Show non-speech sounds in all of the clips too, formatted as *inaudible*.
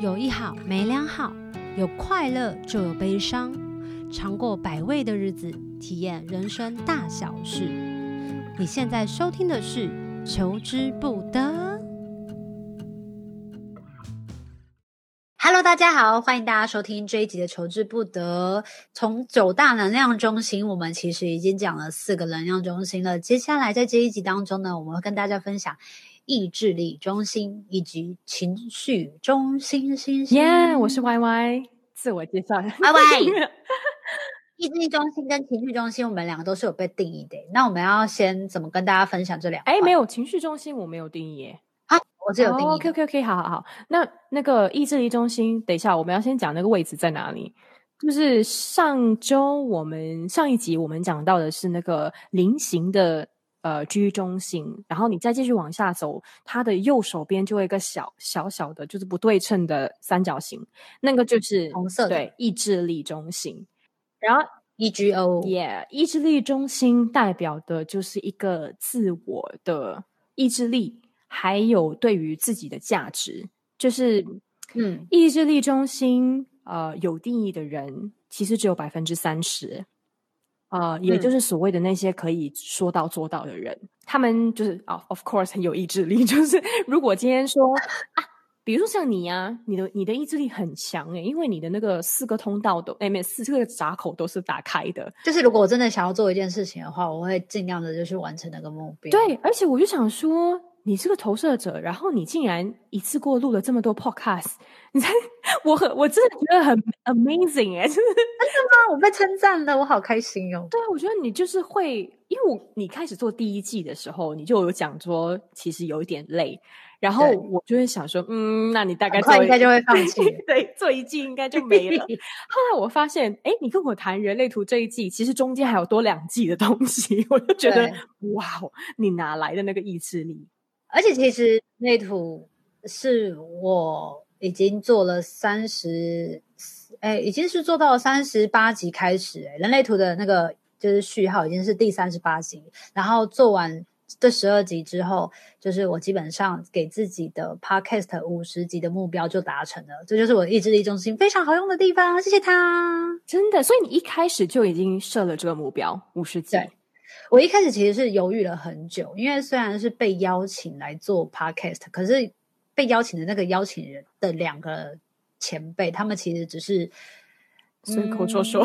有一好没两好，有快乐就有悲伤，尝过百味的日子，体验人生大小事。你现在收听的是《求之不得》。Hello，大家好，欢迎大家收听这一集的《求之不得》。从九大能量中心，我们其实已经讲了四个能量中心了。接下来在这一集当中呢，我们会跟大家分享。意志力中心以及情绪中心，星星。耶，yeah, 我是 Y Y，自我介绍。Y Y，*laughs* 意志力中心跟情绪中心，我们两个都是有被定义的。那我们要先怎么跟大家分享这两个？哎，没有，情绪中心我没有定义耶。好，我是有定义。OK OK OK，好好好。那那个意志力中心，等一下我们要先讲那个位置在哪里。就是上周我们上一集我们讲到的是那个菱形的。呃居中心，然后你再继续往下走，它的右手边就会有一个小小小的，就是不对称的三角形，那个就是红色的，对，意志力中心。然后 EGO，Yeah，意志力中心代表的就是一个自我的意志力，还有对于自己的价值，就是嗯，意志力中心呃有定义的人，其实只有百分之三十。呃，也就是所谓的那些可以说到做到的人，嗯、他们就是啊、oh，of course 很有意志力。*laughs* 就是如果今天说 *laughs* 啊，比如说像你啊，你的你的意志力很强诶，因为你的那个四个通道都诶，没四个闸口都是打开的。就是如果我真的想要做一件事情的话，我会尽量的就去完成那个目标。对，而且我就想说。你是个投射者，然后你竟然一次过录了这么多 podcast，你才我很我真的觉得很 amazing 哎，真的吗？我被称赞了，我好开心哟、哦。对啊，我觉得你就是会，因为我你开始做第一季的时候，你就有讲说其实有一点累，然后我就会想说，嗯，那你大概做应该就会放弃，对，做一季应该就没了。*laughs* 后来我发现，哎，你跟我谈人类图这一季，其实中间还有多两季的东西，*laughs* 我就觉得哇，你哪来的那个意志力？而且其实内图是我已经做了三十，哎，已经是做到三十八集开始，哎，人类图的那个就是序号已经是第三十八集，然后做完这十二集之后，就是我基本上给自己的 podcast 五十集的目标就达成了，这就是我意志力中心非常好用的地方，谢谢他，真的，所以你一开始就已经设了这个目标五十集。我一开始其实是犹豫了很久，因为虽然是被邀请来做 podcast，可是被邀请的那个邀请人的两个前辈，他们其实只是随口说说，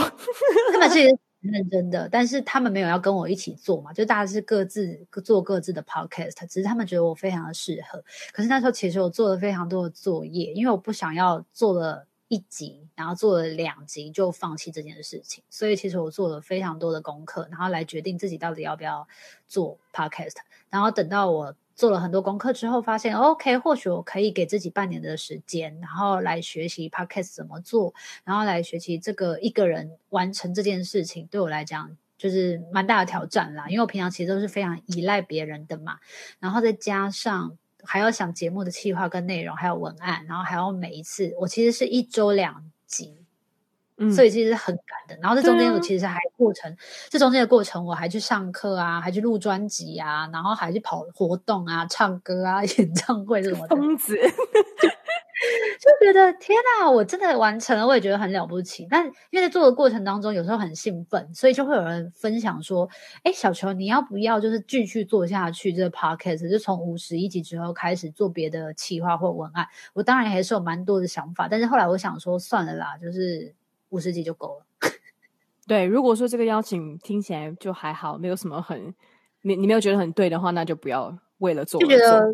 他们 *laughs* 是很认真的，但是他们没有要跟我一起做嘛，就大家是各自做各自的 podcast，只是他们觉得我非常的适合。可是那时候其实我做了非常多的作业，因为我不想要做了。一集，然后做了两集就放弃这件事情，所以其实我做了非常多的功课，然后来决定自己到底要不要做 podcast。然后等到我做了很多功课之后，发现 OK，或许我可以给自己半年的时间，然后来学习 podcast 怎么做，然后来学习这个一个人完成这件事情，对我来讲就是蛮大的挑战啦。因为我平常其实都是非常依赖别人的嘛，然后再加上。还要想节目的企划跟内容，还有文案，然后还要每一次，我其实是一周两集，嗯，所以其实是很赶的。然后这中间我其实还过程，啊、这中间的过程我还去上课啊，还去录专辑啊，然后还去跑活动啊，唱歌啊，*laughs* 演唱会这种的。疯子。就觉得天哪，我真的完成了，我也觉得很了不起。但因为在做的过程当中，有时候很兴奋，所以就会有人分享说：“哎，小球，你要不要就是继续做下去这个 podcast？就从五十一集之后开始做别的企划或文案？”我当然还是有蛮多的想法，但是后来我想说，算了啦，就是五十集就够了。*laughs* 对，如果说这个邀请听起来就还好，没有什么很你你没有觉得很对的话，那就不要为了做。就觉得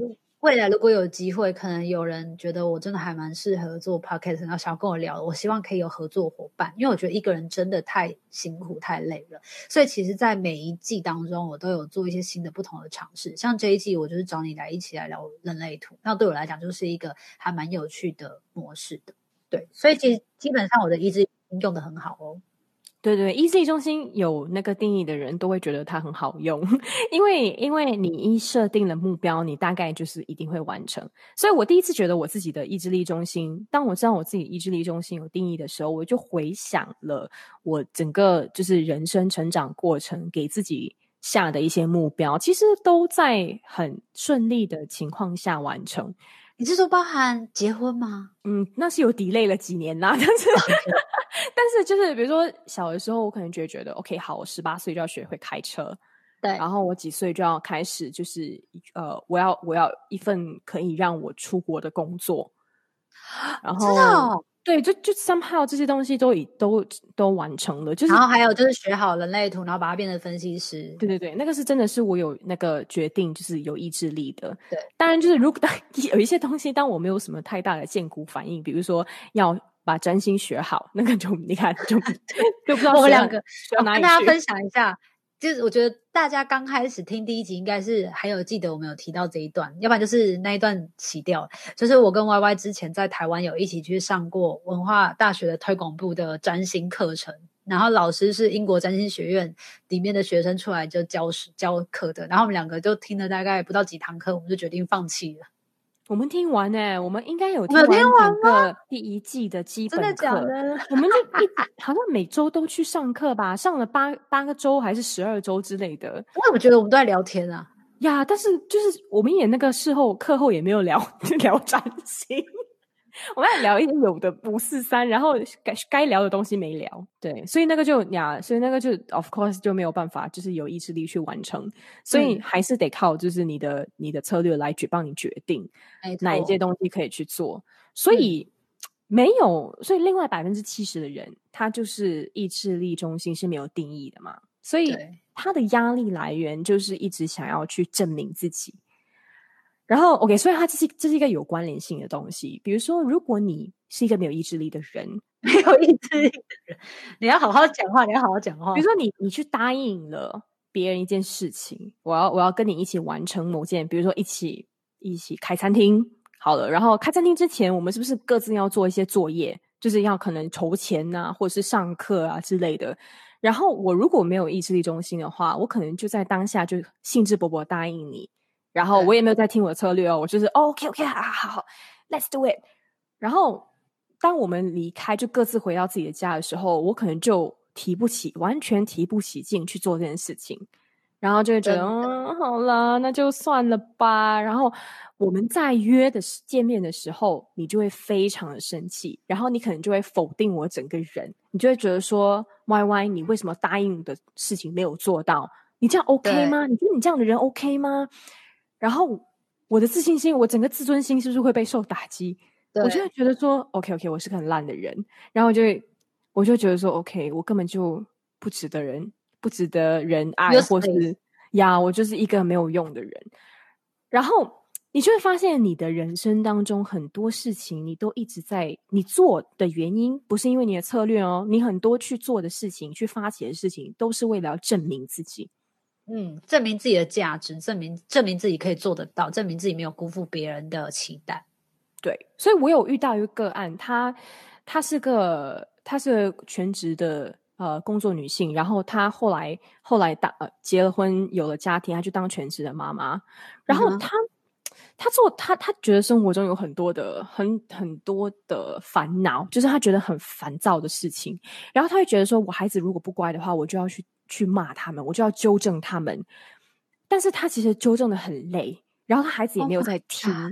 未来如果有机会，可能有人觉得我真的还蛮适合做 podcast，然后想要跟我聊，我希望可以有合作伙伴，因为我觉得一个人真的太辛苦太累了。所以其实，在每一季当中，我都有做一些新的不同的尝试。像这一季，我就是找你来一起来聊人类图，那对我来讲就是一个还蛮有趣的模式的。对，所以其实基本上我的意志用得很好哦。对对意志力中心有那个定义的人都会觉得它很好用，*laughs* 因为因为你一设定了目标，你大概就是一定会完成。所以我第一次觉得我自己的意志力中心，当我知道我自己意志力中心有定义的时候，我就回想了我整个就是人生成长过程给自己下的一些目标，其实都在很顺利的情况下完成。你是说包含结婚吗？嗯，那是有 delay 了几年啦，*laughs* 但是 *laughs* 但是就是比如说小的时候，我可能就会觉得 OK，好，我十八岁就要学会开车，对，然后我几岁就要开始就是呃，我要我要一份可以让我出国的工作，然后。对，就就 somehow 这些东西都已都都完成了，就是然后还有就是学好人类图，然后把它变成分析师。对对对，那个是真的是我有那个决定，就是有意志力的。对，当然就是如果当 *laughs* 有一些东西，当我没有什么太大的见骨反应，比如说要把占星学好，那个就你看就 *laughs* 就不知道我们两个跟大家分享一下。就是我觉得大家刚开始听第一集，应该是还有记得我们有提到这一段，要不然就是那一段洗掉。就是我跟 Y Y 之前在台湾有一起去上过文化大学的推广部的占星课程，然后老师是英国占星学院里面的学生出来就教教课的，然后我们两个就听了大概不到几堂课，我们就决定放弃了。我们听完呢、欸，我们应该有听完整个第一季的基本课。真的假的？我们就一好像每周都去上课吧，上了八八个周还是十二周之类的。我怎么觉得我们都在聊天啊呀，但是就是我们也那个事后课后也没有聊 *laughs* 聊占星。我们要聊一些有的不是三，然后该该聊的东西没聊，对，所以那个就呀，所以那个就 of course 就没有办法，就是有意志力去完成，所以还是得靠就是你的你的策略来去帮你决定哪一些。东西可以去做，所以、嗯、没有，所以另外百分之七十的人，他就是意志力中心是没有定义的嘛，所以他的压力来源就是一直想要去证明自己。然后，OK，所以它这是这是一个有关联性的东西。比如说，如果你是一个没有意志力的人，没有意志力的人，你要好好讲话，你要好好讲话。比如说你，你你去答应了别人一件事情，我要我要跟你一起完成某件，比如说一起一起开餐厅，好了，然后开餐厅之前，我们是不是各自要做一些作业，就是要可能筹钱啊，或者是上课啊之类的。然后我如果没有意志力中心的话，我可能就在当下就兴致勃勃答应你。然后我也没有在听我的策略哦，我就是、哦、OK OK 好好好，Let's do it。然后当我们离开，就各自回到自己的家的时候，我可能就提不起，完全提不起劲去做这件事情，然后就会觉得，嗯，好了，那就算了吧。然后我们在约的见面的时候，你就会非常的生气，然后你可能就会否定我整个人，你就会觉得说，Y Y，你为什么答应的事情没有做到？你这样 OK 吗？你觉得你这样的人 OK 吗？然后我的自信心，我整个自尊心是不是会被受打击？我就会觉得说，OK OK，我是个很烂的人。然后就会，我就觉得说，OK，我根本就不值得人，不值得人爱，或是呀，我就是一个没有用的人。然后你就会发现，你的人生当中很多事情，你都一直在你做的原因，不是因为你的策略哦，你很多去做的事情，去发起的事情，都是为了要证明自己。嗯，证明自己的价值，证明证明自己可以做得到，证明自己没有辜负别人的期待。对，所以我有遇到一个个案，她她是个她是个全职的呃工作女性，然后她后来后来当呃结了婚，有了家庭，她就当全职的妈妈。然后她、嗯、她做她她觉得生活中有很多的很很多的烦恼，就是她觉得很烦躁的事情。然后她会觉得说，我孩子如果不乖的话，我就要去。去骂他们，我就要纠正他们。但是他其实纠正的很累，然后他孩子也没有在听。Oh、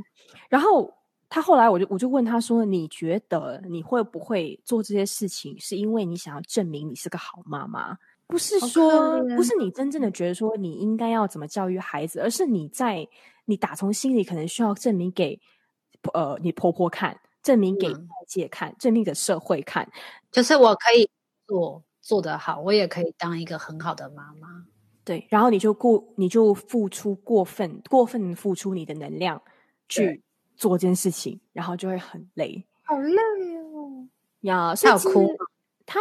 然后他后来，我就我就问他说：“你觉得你会不会做这些事情，是因为你想要证明你是个好妈妈？不是说，不是你真正的觉得说你应该要怎么教育孩子，而是你在你打从心里可能需要证明给呃你婆婆看，证明给外界看，嗯、证明给社会看，就是我可以做。”做得好，我也可以当一个很好的妈妈。对，然后你就过，你就付出过分，过分付出你的能量去做这件事情，然后就会很累，好累哦。呀，他有哭？他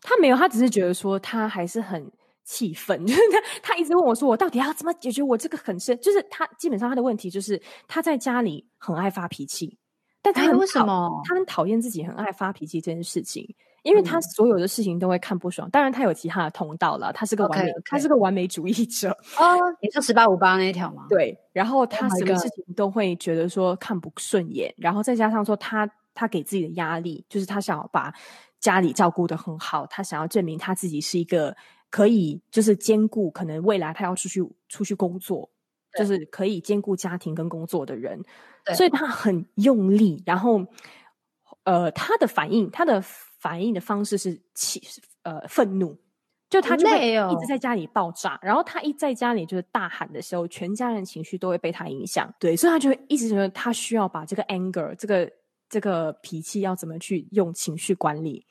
他没有，他只是觉得说他还是很气愤，*laughs* 就是他他一直问我说，我到底要怎么解决我这个很深，就是他基本上他的问题就是他在家里很爱发脾气，但他很、哎、为什么他很讨厌自己很爱发脾气这件事情。因为他所有的事情都会看不爽，嗯、当然他有其他的通道了。他是个完美，okay, okay. 他是个完美主义者。哦，你说十八五八那一条吗？对。然后他什么事情都会觉得说看不顺眼，oh、然后再加上说他他给自己的压力，就是他想要把家里照顾的很好，他想要证明他自己是一个可以就是兼顾可能未来他要出去出去工作就是可以兼顾家庭跟工作的人，所以他很用力，然后呃，他的反应，他的反应的方式是气呃愤怒，就他就会一直在家里爆炸，然后他一在家里就是大喊的时候，全家人情绪都会被他影响，对，所以他就会一直觉得他需要把这个 anger 这个这个脾气要怎么去用情绪管理，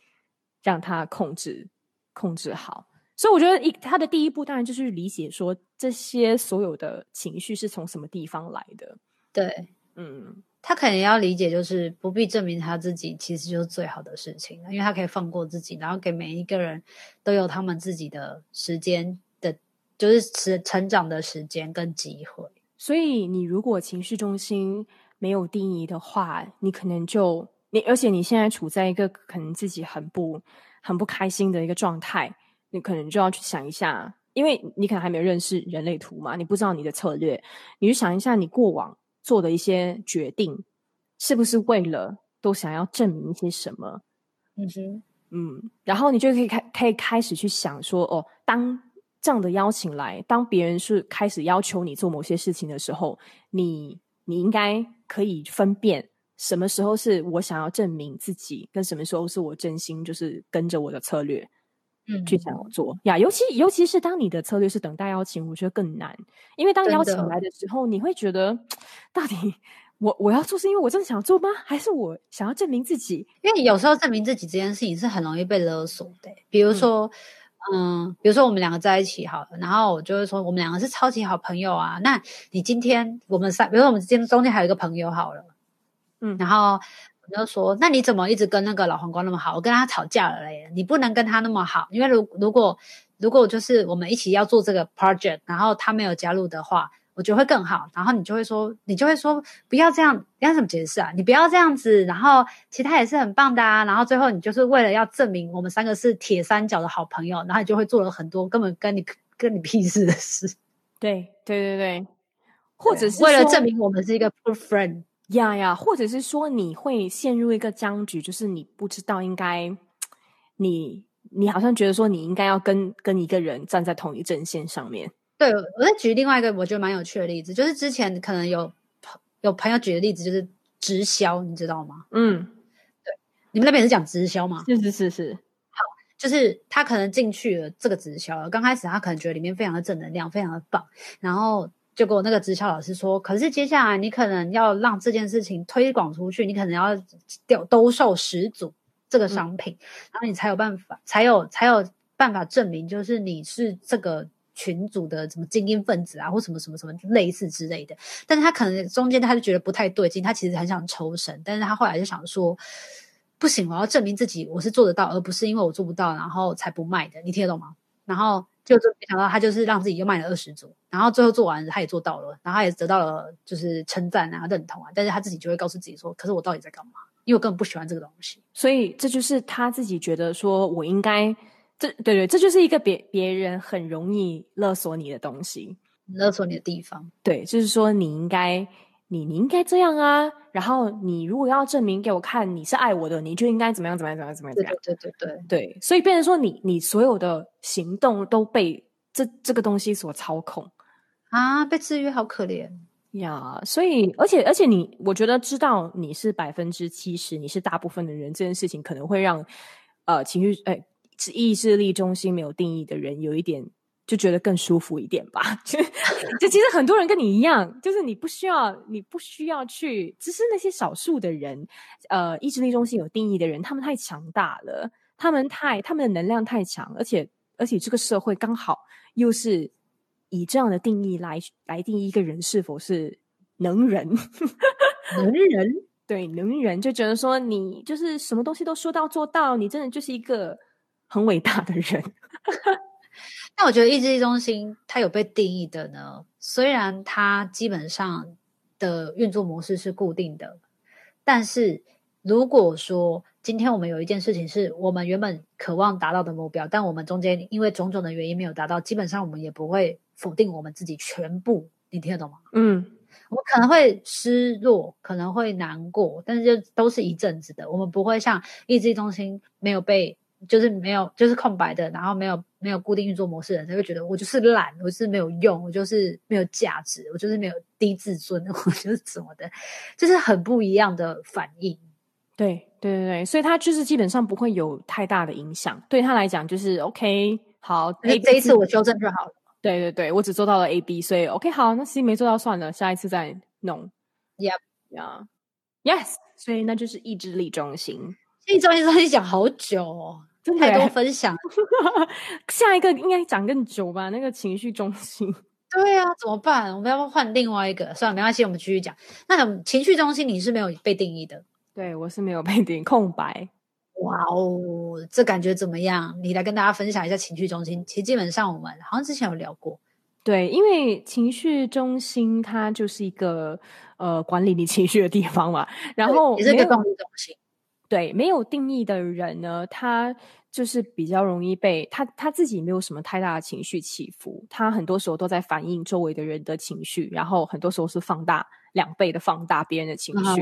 让他控制控制好。所以我觉得一他的第一步当然就是理解说这些所有的情绪是从什么地方来的。对，嗯，他可能要理解，就是不必证明他自己其实就是最好的事情，因为他可以放过自己，然后给每一个人都有他们自己的时间的，就是成成长的时间跟机会。所以你如果情绪中心没有定义的话，你可能就你，而且你现在处在一个可能自己很不很不开心的一个状态。你可能就要去想一下，因为你可能还没有认识人类图嘛，你不知道你的策略，你就想一下你过往做的一些决定，是不是为了都想要证明一些什么？嗯哼，嗯，然后你就可以开可以开始去想说，哦，当这样的邀请来，当别人是开始要求你做某些事情的时候，你你应该可以分辨什么时候是我想要证明自己，跟什么时候是我真心就是跟着我的策略。嗯，去想要做呀，尤其尤其是当你的策略是等待邀请，我觉得更难，因为当邀请来的时候，你会觉得，到底我我要做是因为我真的想做吗？还是我想要证明自己？因为有时候证明自己这件事情是很容易被勒索的。比如说，嗯，嗯，比如说我们两个在一起好了，然后我就会说我们两个是超级好朋友啊。那你今天我们三，比如说我们今天中间还有一个朋友好了，嗯，然后。我就说，那你怎么一直跟那个老黄瓜那么好？我跟他吵架了嘞，你不能跟他那么好，因为如如果如果就是我们一起要做这个 project，然后他没有加入的话，我觉得会更好。然后你就会说，你就会说不要这样，要怎么解释啊？你不要这样子。然后其他也是很棒的啊。然后最后你就是为了要证明我们三个是铁三角的好朋友，然后你就会做了很多根本跟你跟你屁事的事。*laughs* 对对对对，或者是为了证明我们是一个 good friend。呀呀，或者是说你会陷入一个僵局，就是你不知道应该，你你好像觉得说你应该要跟跟一个人站在同一阵线上面。对，我再举另外一个我觉得蛮有趣的例子，就是之前可能有有朋友举的例子，就是直销，你知道吗？嗯，对，你们那边是讲直销吗？是是是是，好，就是他可能进去了这个直销，刚开始他可能觉得里面非常的正能量，非常的棒，然后。就跟我那个直销老师说，可是接下来你可能要让这件事情推广出去，你可能要丢兜售十组这个商品，嗯、然后你才有办法，才有才有办法证明，就是你是这个群组的什么精英分子啊，或什么什么什么类似之类的。但是他可能中间他就觉得不太对劲，他其实很想抽身，但是他后来就想说，不行，我要证明自己我是做得到，而不是因为我做不到然后才不卖的，你听得懂吗？然后。就就没想到他就是让自己又卖了二十组，然后最后做完他也做到了，然后他也得到了就是称赞啊、认同啊，但是他自己就会告诉自己说：“可是我到底在干嘛？因为我根本不喜欢这个东西。”所以这就是他自己觉得说：“我应该这对对，这就是一个别别人很容易勒索你的东西，勒索你的地方。”对，就是说你应该。你你应该这样啊，然后你如果要证明给我看你是爱我的，你就应该怎么样怎么样怎么样怎么样。对对对对对，所以变成说你你所有的行动都被这这个东西所操控啊，被制约好可怜呀。所以而且而且你，我觉得知道你是百分之七十，你是大部分的人，这件事情可能会让呃情绪哎意志力中心没有定义的人有一点。就觉得更舒服一点吧。*laughs* 就就其实很多人跟你一样，就是你不需要，你不需要去，只是那些少数的人，呃，意志力中心有定义的人，他们太强大了，他们太，他们的能量太强，而且而且这个社会刚好又是以这样的定义来来定义一个人是否是能人，*laughs* 能人，对，能人，就觉得说你就是什么东西都说到做到，你真的就是一个很伟大的人。*laughs* 那我觉得意志力中心它有被定义的呢，虽然它基本上的运作模式是固定的，但是如果说今天我们有一件事情是我们原本渴望达到的目标，但我们中间因为种种的原因没有达到，基本上我们也不会否定我们自己全部，你听得懂吗？嗯，我们可能会失落，可能会难过，但是就都是一阵子的，我们不会像意志力中心没有被，就是没有就是空白的，然后没有。没有固定运作模式的人，他会觉得我就是懒，我就是没有用，我就是没有价值，我就是没有低自尊，*laughs* 我就是什么的，就是很不一样的反应。对对对对，所以他就是基本上不会有太大的影响，对他来讲就是 OK，好，那这一次我修正就好了。对对对，我只做到了 A B，所以 OK 好，那 C 没做到算了，下一次再弄。Yep，呀，Yes，所以那就是意志力中心。意志力中心讲好久哦，真的太多分享。下一个应该讲更久吧？那个情绪中心。*laughs* 对啊，怎么办？我们要不要换另外一个？算了，没关系，我们继续讲。那情绪中心你是没有被定义的？对，我是没有被定义，空白。哇哦，这感觉怎么样？你来跟大家分享一下情绪中心。其实基本上我们好像之前有聊过。对，因为情绪中心它就是一个呃管理你情绪的地方嘛。然后也是一个动力中心。对，没有定义的人呢，他就是比较容易被他他自己没有什么太大的情绪起伏，他很多时候都在反映周围的人的情绪，然后很多时候是放大两倍的放大别人的情绪。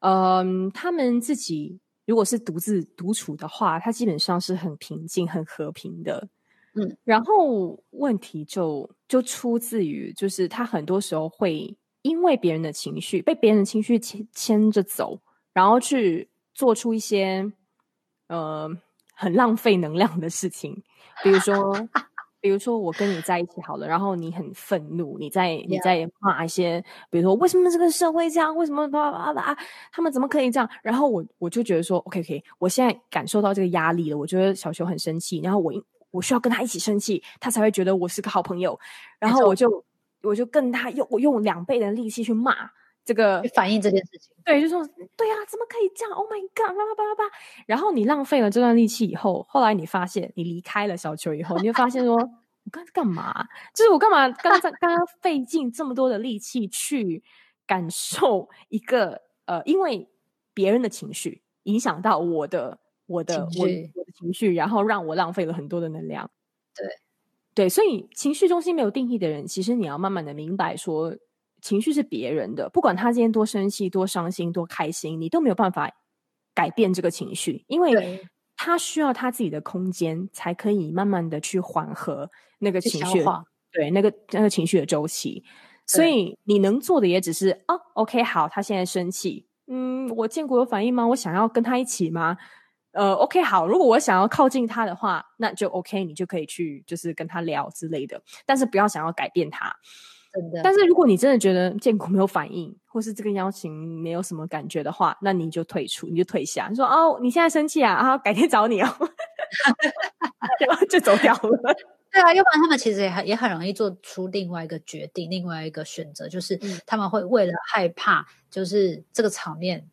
嗯，他们自己。如果是独自独处的话，他基本上是很平静、很和平的。嗯，然后问题就就出自于，就是他很多时候会因为别人的情绪，被别人的情绪牵牵着走，然后去做出一些呃很浪费能量的事情，比如说。比如说我跟你在一起好了，然后你很愤怒，你在你在骂一些.比如说为什么这个社会这样，为什么吧吧吧，他们怎么可以这样？然后我我就觉得说，OK OK，我现在感受到这个压力了，我觉得小熊很生气，然后我我需要跟他一起生气，他才会觉得我是个好朋友，然后我就我就跟他用我用两倍的力气去骂。这个反映这件事情，对，就说对呀、啊，怎么可以这样？Oh my god！叭叭叭叭叭。然后你浪费了这段力气以后，后来你发现你离开了小球以后，你就发现说，*laughs* 我刚才干嘛？就是我干嘛刚刚刚刚费尽这么多的力气去感受一个呃，因为别人的情绪影响到我的我的我我的情绪，然后让我浪费了很多的能量。对对，所以情绪中心没有定义的人，其实你要慢慢的明白说。情绪是别人的，不管他今天多生气、多伤心、多开心，你都没有办法改变这个情绪，因为他需要他自己的空间，才可以慢慢的去缓和那个情绪，对，那个那个情绪的周期。所以你能做的也只是哦，OK，好，他现在生气，嗯，我见过有反应吗？我想要跟他一起吗？呃，OK，好，如果我想要靠近他的话，那就 OK，你就可以去就是跟他聊之类的，但是不要想要改变他。但是如果你真的觉得建国没有反应，或是这个邀请没有什么感觉的话，那你就退出，你就退下。你说哦，你现在生气啊？啊，改天找你哦，*laughs* 然后就走掉了。*laughs* 对啊，要不然他们其实也很也很容易做出另外一个决定，另外一个选择，就是他们会为了害怕，就是这个场面。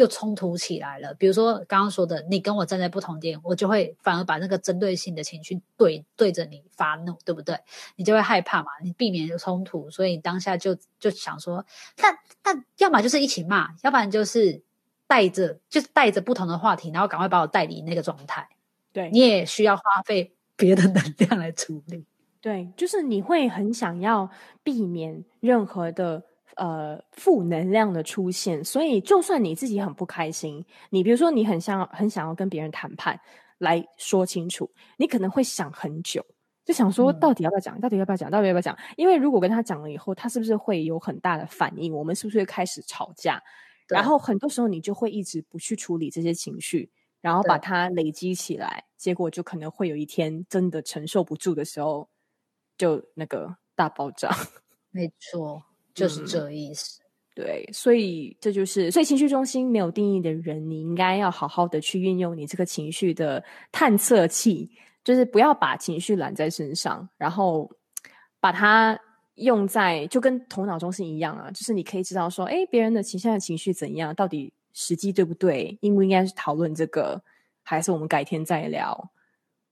就冲突起来了。比如说刚刚说的，你跟我站在不同点，我就会反而把那个针对性的情绪对对着你发怒，对不对？你就会害怕嘛，你避免有冲突，所以当下就就想说，但但要么就是一起骂，要不然就是带着就是带着不同的话题，然后赶快把我带离那个状态。对，你也需要花费别的能量来处理。对，就是你会很想要避免任何的。呃，负能量的出现，所以就算你自己很不开心，你比如说你很想很想要跟别人谈判来说清楚，你可能会想很久，就想说到底要不要讲，嗯、到底要不要讲，到底要不要讲？因为如果跟他讲了以后，他是不是会有很大的反应？我们是不是会开始吵架？然后很多时候你就会一直不去处理这些情绪，然后把它累积起来，结果就可能会有一天真的承受不住的时候，就那个大爆炸。*laughs* 没错。就是这意思，嗯，对，所以这就是，所以情绪中心没有定义的人，你应该要好好的去运用你这个情绪的探测器，就是不要把情绪揽在身上，然后把它用在就跟头脑中心一样啊，就是你可以知道说，哎，别人的情绪的情绪怎样，到底时机对不对，应不应该是讨论这个，还是我们改天再聊。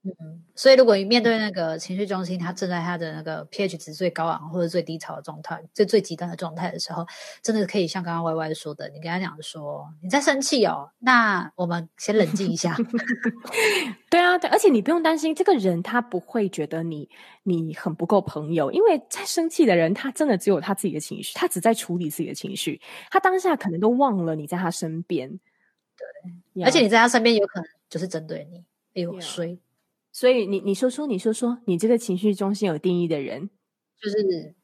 嗯，所以如果你面对那个情绪中心，他正在他的那个 pH 值最高昂或者最低潮的状态，最最极端的状态的时候，真的可以像刚刚 Y Y 说的，你跟他讲说你在生气哦，那我们先冷静一下。*laughs* 对啊，对，而且你不用担心这个人，他不会觉得你你很不够朋友，因为在生气的人，他真的只有他自己的情绪，他只在处理自己的情绪，他当下可能都忘了你在他身边。对.而且你在他身边有可能就是针对你，哎呦，衰。所以你你说说，你说说，你这个情绪中心有定义的人，就是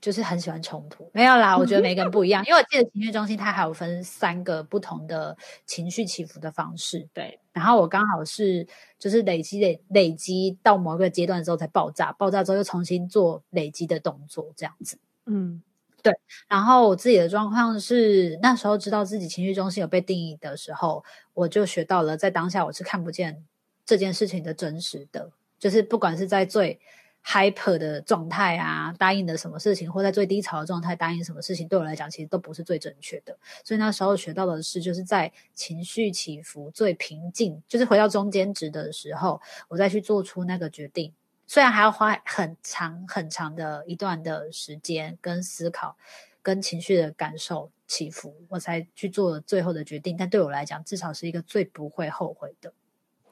就是很喜欢冲突。没有啦，我觉得每个人不一样，因为我记得情绪中心它还有分三个不同的情绪起伏的方式。对，然后我刚好是就是累积累累积到某个阶段之后才爆炸，爆炸之后又重新做累积的动作，这样子。嗯。对，然后我自己的状况是，那时候知道自己情绪中心有被定义的时候，我就学到了，在当下我是看不见这件事情的真实的，就是不管是在最 hyper 的状态啊，答应的什么事情，或在最低潮的状态答应什么事情，对我来讲其实都不是最正确的。所以那时候学到的是，就是在情绪起伏最平静，就是回到中间值的时候，我再去做出那个决定。虽然还要花很长很长的一段的时间跟思考，跟情绪的感受起伏，我才去做最后的决定。但对我来讲，至少是一个最不会后悔的。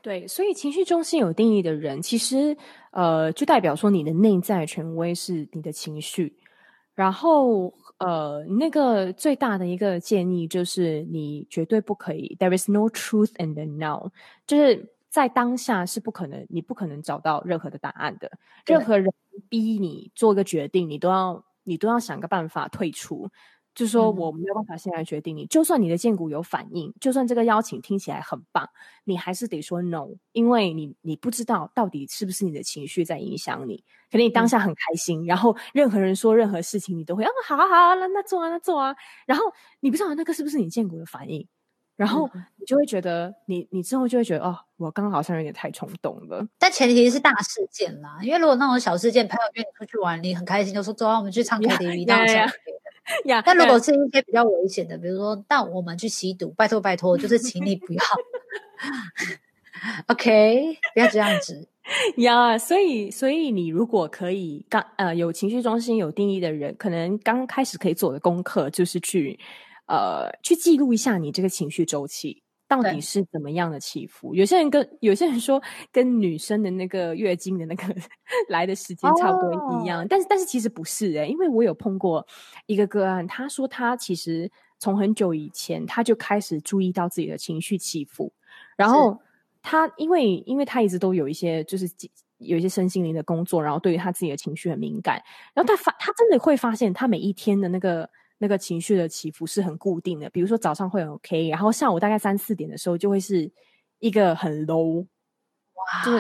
对，所以情绪中心有定义的人，其实呃，就代表说你的内在权威是你的情绪。然后呃，那个最大的一个建议就是，你绝对不可以，There is no truth in the now，就是。在当下是不可能，你不可能找到任何的答案的。任何人逼你做一个决定，你都要你都要想个办法退出。就是说我没有办法现在决定你，就算你的荐股有反应，就算这个邀请听起来很棒，你还是得说 no，因为你你不知道到底是不是你的情绪在影响你。可能你当下很开心，然后任何人说任何事情，你都会啊好啊好啊，那那做啊那做啊，然后你不知道那个是不是你荐股的反应。然后你就会觉得你，你你之后就会觉得，哦，我刚刚好像有点太冲动了。但前提是大事件啦，因为如果那种小事件，朋友约你出去玩，你很开心，就说走啊，我们去唱 KTV，那种。呀，但如果是一些比较危险的，比如说那我们去吸毒，拜托拜托，就是请你不要。*laughs* OK，不要这样子呀。Yeah, 所以所以你如果可以刚呃有情绪中心有定义的人，可能刚开始可以做的功课就是去。呃，去记录一下你这个情绪周期到底是怎么样的起伏。有些人跟有些人说，跟女生的那个月经的那个 *laughs* 来的时间差不多一样，哦、但是但是其实不是诶，因为我有碰过一个个案，他说他其实从很久以前他就开始注意到自己的情绪起伏，然后他因为因为他一直都有一些就是有一些身心灵的工作，然后对于他自己的情绪很敏感，然后他发他真的会发现他每一天的那个。那个情绪的起伏是很固定的，比如说早上会很 OK，然后下午大概三四点的时候就会是一个很 low，哇，就是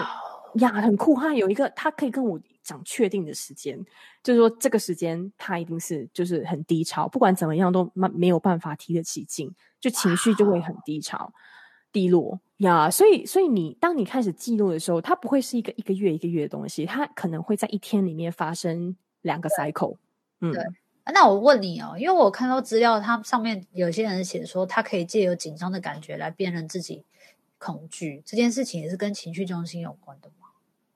呀很酷。他有一个，他可以跟我讲确定的时间，就是说这个时间他一定是就是很低潮，不管怎么样都没没有办法提得起劲，就情绪就会很低潮、低落呀。所以，所以你当你开始记录的时候，它不会是一个一个月一个月的东西，它可能会在一天里面发生两个 cycle，嗯。对那我问你哦，因为我看到资料，它上面有些人写说，他可以借由紧张的感觉来辨认自己恐惧，这件事情也是跟情绪中心有关的吗？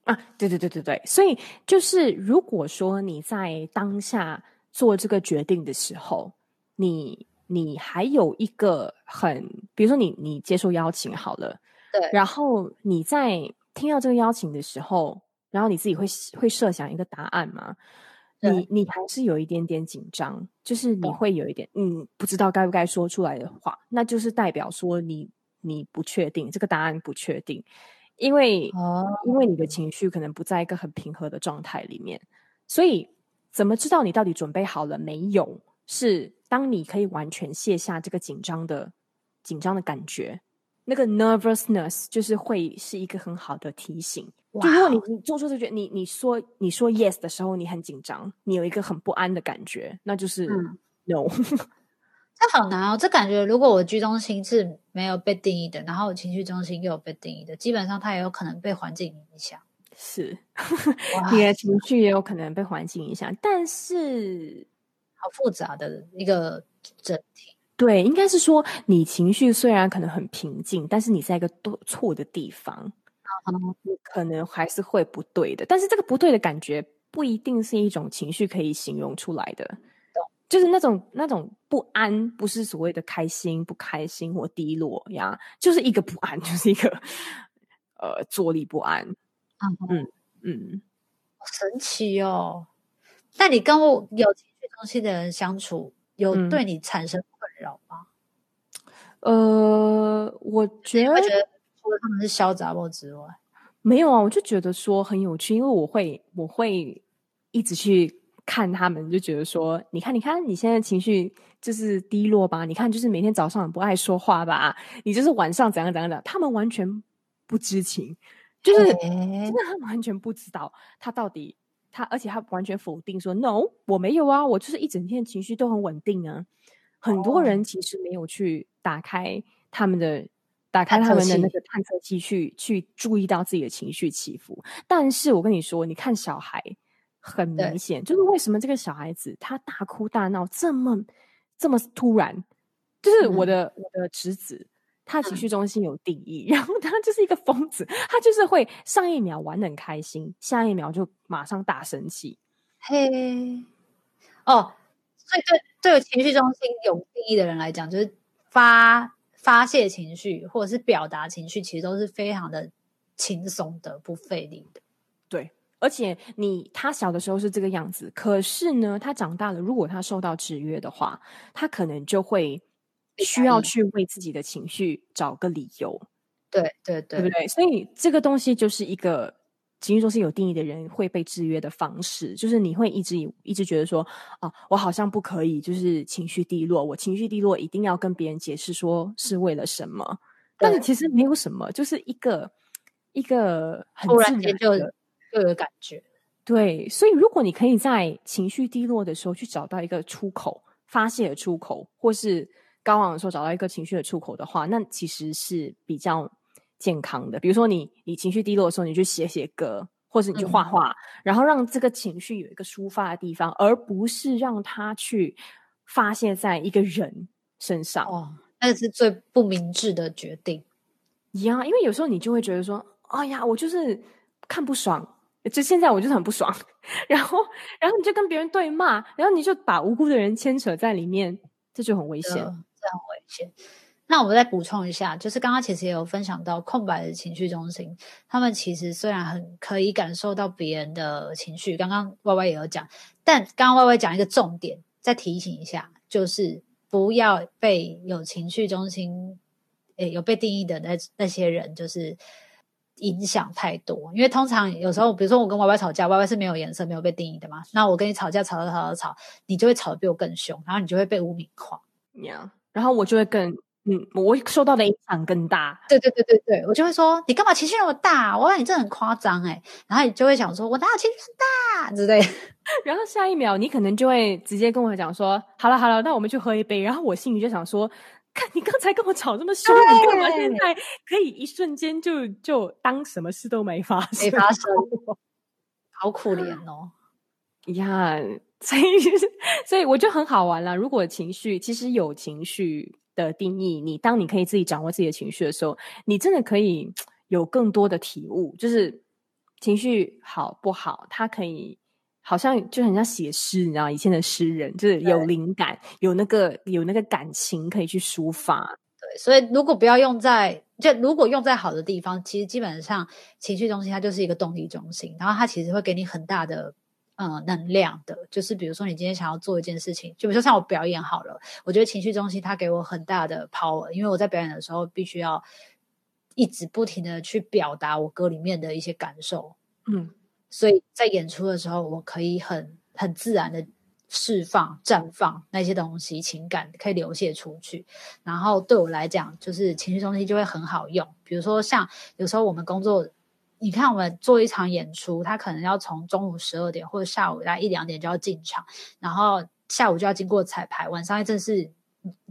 啊，对对对对对，所以就是如果说你在当下做这个决定的时候，你你还有一个很，比如说你你接受邀请好了，对，然后你在听到这个邀请的时候，然后你自己会会设想一个答案吗？你你还是有一点点紧张，就是你会有一点嗯，不知道该不该说出来的话，那就是代表说你你不确定这个答案不确定，因为哦，因为你的情绪可能不在一个很平和的状态里面，所以怎么知道你到底准备好了没有？是当你可以完全卸下这个紧张的紧张的感觉。那个 nervousness 就是会是一个很好的提醒。就如果你你做出这个决定，你你说你说 yes 的时候，你很紧张，你有一个很不安的感觉，那就是 no。*laughs* 这好难哦，这感觉如果我居中心是没有被定义的，然后我情绪中心又有被定义的，基本上它也有可能被环境影响。是，你的情绪也有可能被环境影响，但是好复杂的一个整体。对，应该是说你情绪虽然可能很平静，但是你在一个多错的地方，可能还是会不对的。但是这个不对的感觉不一定是一种情绪可以形容出来的，就是那种那种不安，不是所谓的开心、不开心或低落呀，就是一个不安，*laughs* 就是一个呃坐立不安。嗯嗯嗯，好神奇哦！那你跟我有情绪东西的人相处，有对你产生？困扰吗，呃，我觉得除了他们是嚣杂之外，没有啊，我就觉得说很有趣，因为我会我会一直去看他们，就觉得说，你看，你看，你现在情绪就是低落吧？你看，就是每天早上不爱说话吧？你就是晚上怎样怎样的？他们完全不知情，就是真的，他们完全不知道他到底他，而且他完全否定说，no，我没有啊，我就是一整天情绪都很稳定啊。很多人其实没有去打开他们的。打开他们的那个探测器去，去去注意到自己的情绪起伏。但是我跟你说，你看小孩很明显，就是为什么这个小孩子他大哭大闹这么这么突然？就是我的、嗯、我的侄子，他情绪中心有定义，嗯、*laughs* 然后他就是一个疯子，他就是会上一秒玩的很开心，下一秒就马上大生气。嘿，哦，所以对对情绪中心有定义的人来讲，就是发。发泄情绪或者是表达情绪，其实都是非常的轻松的、不费力的。对，而且你他小的时候是这个样子，可是呢，他长大了，如果他受到制约的话，他可能就会需要去为自己的情绪找个理由。对对对，对不对？所以这个东西就是一个。情绪中心有定义的人会被制约的方式，就是你会一直一直觉得说，啊，我好像不可以，就是情绪低落，我情绪低落一定要跟别人解释说是为了什么，但是其实没有什么，就是一个一个很自然的，突然间就就有感觉。对，所以如果你可以在情绪低落的时候去找到一个出口，发泄的出口，或是高昂的时候找到一个情绪的出口的话，那其实是比较。健康的，比如说你你情绪低落的时候，你去写写歌，或是你去画画，嗯、然后让这个情绪有一个抒发的地方，而不是让它去发泄在一个人身上。哦，那是最不明智的决定。一样，因为有时候你就会觉得说，哎呀，我就是看不爽，就现在我就是很不爽，*laughs* 然后然后你就跟别人对骂，然后你就把无辜的人牵扯在里面，这就很危险，这很危险。那我再补充一下，就是刚刚其实也有分享到空白的情绪中心，他们其实虽然很可以感受到别人的情绪，刚刚 Y Y 也有讲，但刚刚 Y Y 讲一个重点，再提醒一下，就是不要被有情绪中心诶有被定义的那那些人，就是影响太多。因为通常有时候，比如说我跟 Y Y 吵架，Y Y 是没有颜色、没有被定义的嘛，那我跟你吵架，吵吵吵吵吵，你就会吵得比我更凶，然后你就会被污名化，呀，然后我就会更。嗯，我受到的影响更大。对对对对对，我就会说你干嘛情绪那么大？我看你这很夸张哎，然后你就会想说，我哪有情绪大之类。*laughs* 然后下一秒你可能就会直接跟我讲说，好了好了，那我们去喝一杯。然后我心里就想说，看你刚才跟我吵这么凶，你干嘛现在可以一瞬间就就当什么事都没发生？没发生，*laughs* 好可怜哦。呀，*laughs* 所以所以我就很好玩了。如果情绪其实有情绪。的定义，你当你可以自己掌握自己的情绪的时候，你真的可以有更多的体悟。就是情绪好不好，它可以好像就很像写诗，你知道，以前的诗人就是有灵感，有那个有那个感情可以去抒发。对，所以如果不要用在，就如果用在好的地方，其实基本上情绪中心它就是一个动力中心，然后它其实会给你很大的。嗯，能量的，就是比如说你今天想要做一件事情，就比如说像我表演好了，我觉得情绪中心它给我很大的 power，因为我在表演的时候必须要一直不停的去表达我歌里面的一些感受，嗯，所以在演出的时候，我可以很很自然的释放、绽放那些东西，情感可以流泻出去，然后对我来讲，就是情绪中心就会很好用，比如说像有时候我们工作。你看，我们做一场演出，他可能要从中午十二点或者下午大概一两点就要进场，然后下午就要经过彩排，晚上一阵是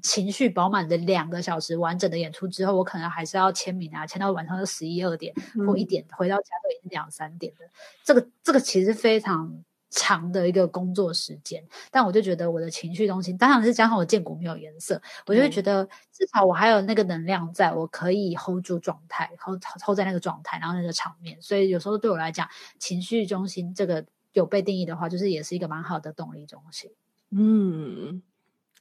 情绪饱满的两个小时完整的演出之后，我可能还是要签名啊，签到晚上的十一二点或一点，回到家都已经两三点了。这个这个其实非常。长的一个工作时间，但我就觉得我的情绪中心，当然是加上我见骨没有颜色，我就会觉得至少我还有那个能量在，我可以 hold 住状态，hold hold 在那个状态，然后那个场面。所以有时候对我来讲，情绪中心这个有被定义的话，就是也是一个蛮好的动力中心。嗯。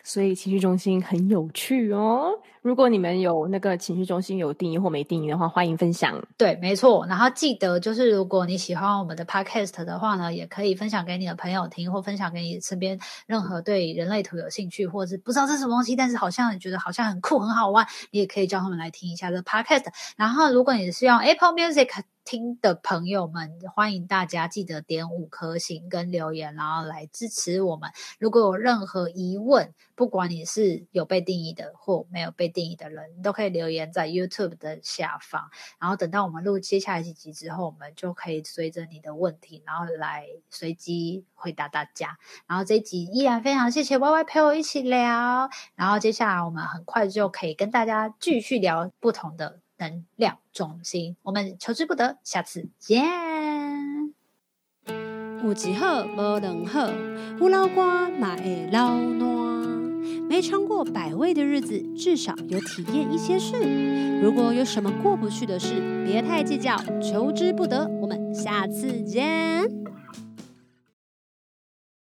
所以情绪中心很有趣哦。如果你们有那个情绪中心有定义或没定义的话，欢迎分享。对，没错。然后记得就是，如果你喜欢我们的 podcast 的话呢，也可以分享给你的朋友听，或分享给你身边任何对人类图有兴趣，或者是不知道这是什么东西，但是好像你觉得好像很酷很好玩，你也可以叫他们来听一下这 podcast。然后，如果你是用 Apple Music 听的朋友们，欢迎大家记得点五颗星跟留言，然后来支持我们。如果有任何疑问，不管你是有被定义的或没有被定义的人，你都可以留言在 YouTube 的下方。然后等到我们录接下来几集之后，我们就可以随着你的问题，然后来随机回答大家。然后这一集依然非常谢谢 Y Y 陪我一起聊。然后接下来我们很快就可以跟大家继续聊不同的。能量中心，我们求之不得，下次见。有一好无两好，有老瓜嘛会老烂。没尝过百味的日子，至少有体验一些事。如果有什么过不去的事，别太计较，求之不得。我们下次见。